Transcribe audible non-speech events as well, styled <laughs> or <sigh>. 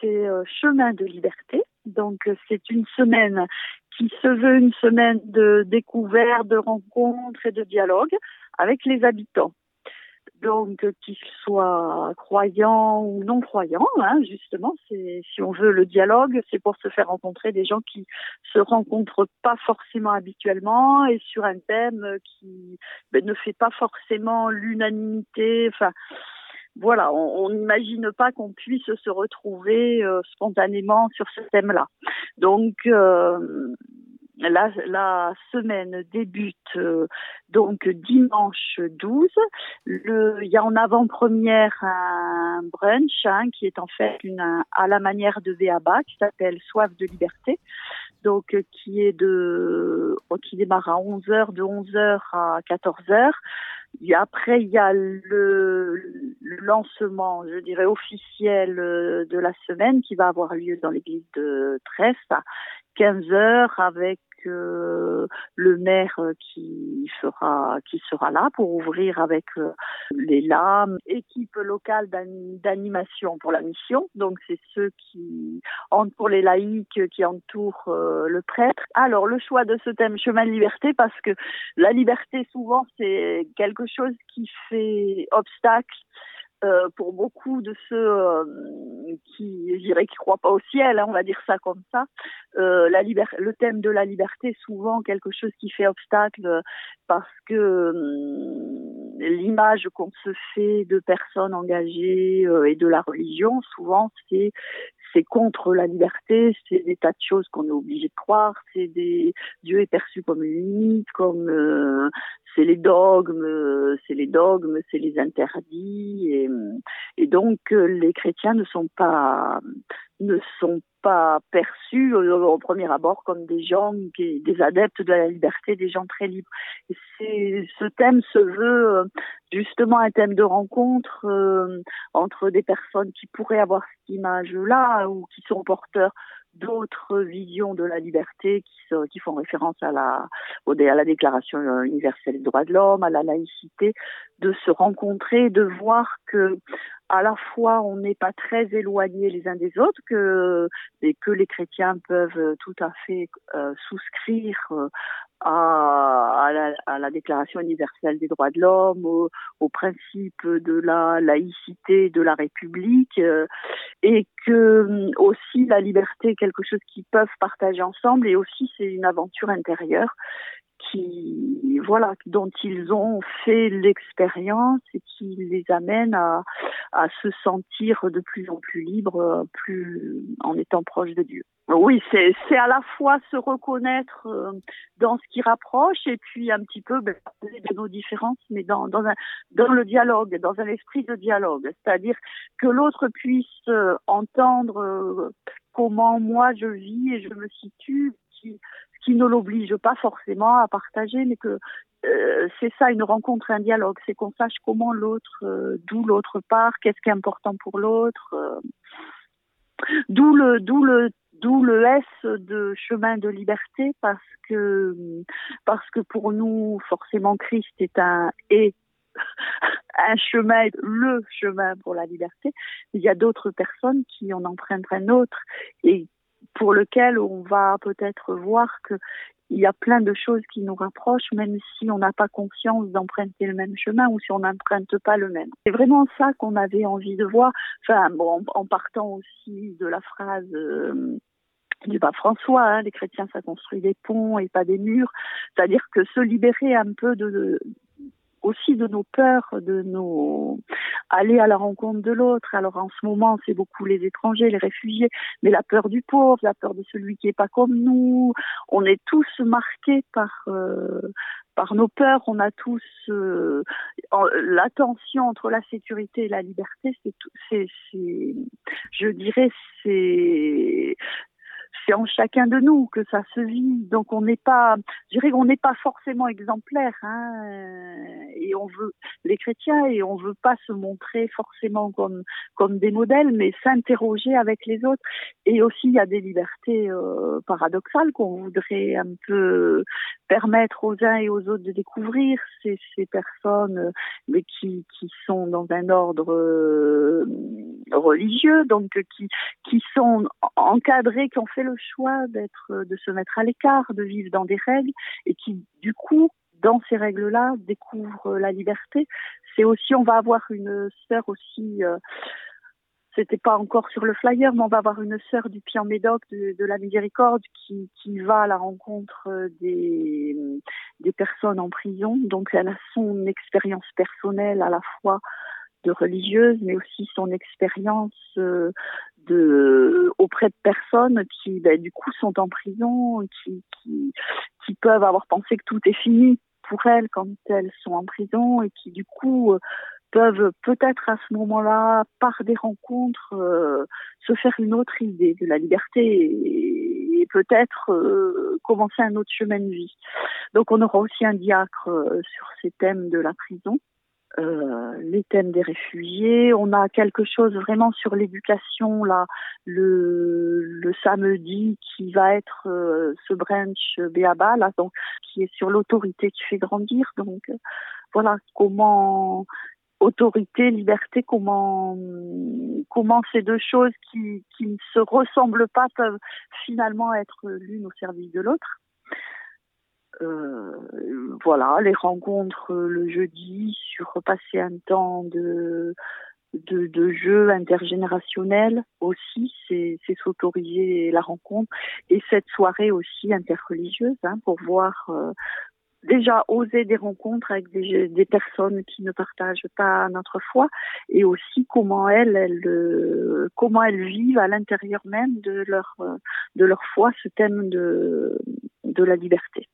c'est chemin de liberté. Donc c'est une semaine qui se veut une semaine de découverte, de rencontres et de dialogue avec les habitants donc qu'ils soient croyants ou non croyants, hein, justement, si on veut le dialogue, c'est pour se faire rencontrer des gens qui se rencontrent pas forcément habituellement et sur un thème qui ben, ne fait pas forcément l'unanimité. Enfin, voilà, on n'imagine pas qu'on puisse se retrouver euh, spontanément sur ce thème-là. Donc euh, la, semaine débute euh, donc dimanche 12. Le, il y a en avant-première un brunch hein, qui est en fait à la manière de Béaba qui s'appelle Soif de liberté. Donc qui est de qui démarre à 11h de 11h à 14h. Après, il y a le, lancement, je dirais, officiel euh, de la semaine qui va avoir lieu dans l'église de à 15 heures avec euh, le maire euh, qui sera qui sera là pour ouvrir avec euh, les lames, équipe locale d'animation pour la mission. Donc c'est ceux qui pour les laïcs qui entourent le prêtre. Alors le choix de ce thème chemin de liberté parce que la liberté souvent c'est quelque chose qui fait obstacle euh, pour beaucoup de ceux euh, qui, je dirais, qui croient pas au ciel, hein, on va dire ça comme ça, euh, la le thème de la liberté souvent quelque chose qui fait obstacle parce que hum, l'image qu'on se fait de personnes engagées et de la religion, souvent, c'est c'est contre la liberté, c'est des tas de choses qu'on est obligé de croire, c'est Dieu est perçu comme une limite, comme euh, c'est les dogmes, c'est les dogmes, c'est les interdits, et, donc euh, les chrétiens ne sont pas ne sont pas perçus au, premier abord comme des gens, des adeptes de la liberté, des gens très libres. Et ce thème se veut justement un thème de rencontre euh, entre des personnes qui pourraient avoir cette image-là ou qui sont porteurs d'autres visions de la liberté qui, qui font référence à la, à la Déclaration universelle des droits de l'homme, à la laïcité, de se rencontrer, de voir que à la fois on n'est pas très éloignés les uns des autres, que, et que les chrétiens peuvent tout à fait euh, souscrire euh, à, la, à, la, Déclaration universelle des droits de l'homme, au, au, principe de la laïcité de la République, euh, et que aussi la liberté est quelque chose qu'ils peuvent partager ensemble, et aussi c'est une aventure intérieure qui voilà dont ils ont fait l'expérience et qui les amène à, à se sentir de plus en plus libres, plus en étant proche de Dieu. Oui, c'est c'est à la fois se reconnaître euh, dans ce qui rapproche et puis un petit peu ben, de nos différences, mais dans dans un dans le dialogue, dans un esprit de dialogue, c'est-à-dire que l'autre puisse euh, entendre euh, comment moi je vis et je me situe, qui qui ne l'oblige pas forcément à partager, mais que euh, c'est ça une rencontre, un dialogue, c'est qu'on sache comment l'autre, euh, d'où l'autre part, qu'est-ce qui est important pour l'autre, euh, d'où le, d'où le, d'où le S de chemin de liberté, parce que, parce que pour nous, forcément, Christ est un et <laughs> un chemin, le chemin pour la liberté. Il y a d'autres personnes qui en empruntent un autre et pour lequel on va peut-être voir que il y a plein de choses qui nous rapprochent, même si on n'a pas conscience d'emprunter le même chemin ou si on n'emprunte pas le même. C'est vraiment ça qu'on avait envie de voir. Enfin, bon, en partant aussi de la phrase euh, du pape François, hein, les chrétiens, ça construit des ponts et pas des murs. C'est-à-dire que se libérer un peu de, aussi de nos peurs, de nos aller à la rencontre de l'autre. Alors en ce moment, c'est beaucoup les étrangers, les réfugiés, mais la peur du pauvre, la peur de celui qui est pas comme nous. On est tous marqués par euh, par nos peurs. On a tous euh, la tension entre la sécurité et la liberté. C'est, je dirais, c'est c'est en chacun de nous que ça se vit. Donc on n'est pas, je dirais qu'on n'est pas forcément exemplaire, hein, et on veut les chrétiens et on veut pas se montrer forcément comme comme des modèles, mais s'interroger avec les autres. Et aussi il y a des libertés euh, paradoxales qu'on voudrait un peu permettre aux uns et aux autres de découvrir ces, ces personnes, mais qui qui sont dans un ordre euh, religieux, donc qui qui sont encadrés, qui ont fait le choix d'être, de se mettre à l'écart, de vivre dans des règles et qui, du coup, dans ces règles-là, découvrent la liberté. C'est aussi, on va avoir une sœur aussi, euh, c'était pas encore sur le flyer, mais on va avoir une sœur du Pied en Médoc de, de, la Miséricorde qui, qui va à la rencontre des, des personnes en prison. Donc elle a son expérience personnelle à la fois religieuse, mais aussi son expérience euh, auprès de personnes qui, ben, du coup, sont en prison, qui, peuvent avoir pensé que tout est fini pour elles quand elles sont en prison et qui, du coup, euh, peuvent peut-être à ce moment-là, par des rencontres, euh, se faire une autre idée de la liberté et, peut-être commencer un autre chemin de vie. Donc on aura aussi un diacre sur ces thèmes de la prison. Euh, les thèmes des réfugiés. On a quelque chose vraiment sur l'éducation là le, le samedi qui va être euh, ce brunch Béaba là donc qui est sur l'autorité qui fait grandir. Donc euh, voilà comment autorité, liberté, comment comment ces deux choses qui, qui ne se ressemblent pas peuvent finalement être l'une au service de l'autre. Euh, voilà, les rencontres le jeudi sur passer un temps de de, de jeu intergénérationnel aussi, c'est s'autoriser la rencontre et cette soirée aussi interreligieuse hein, pour voir euh, déjà oser des rencontres avec des, des, personnes qui ne partagent pas notre foi et aussi comment elles, elles euh, comment elles vivent à l'intérieur même de leur de leur foi ce thème de de la liberté.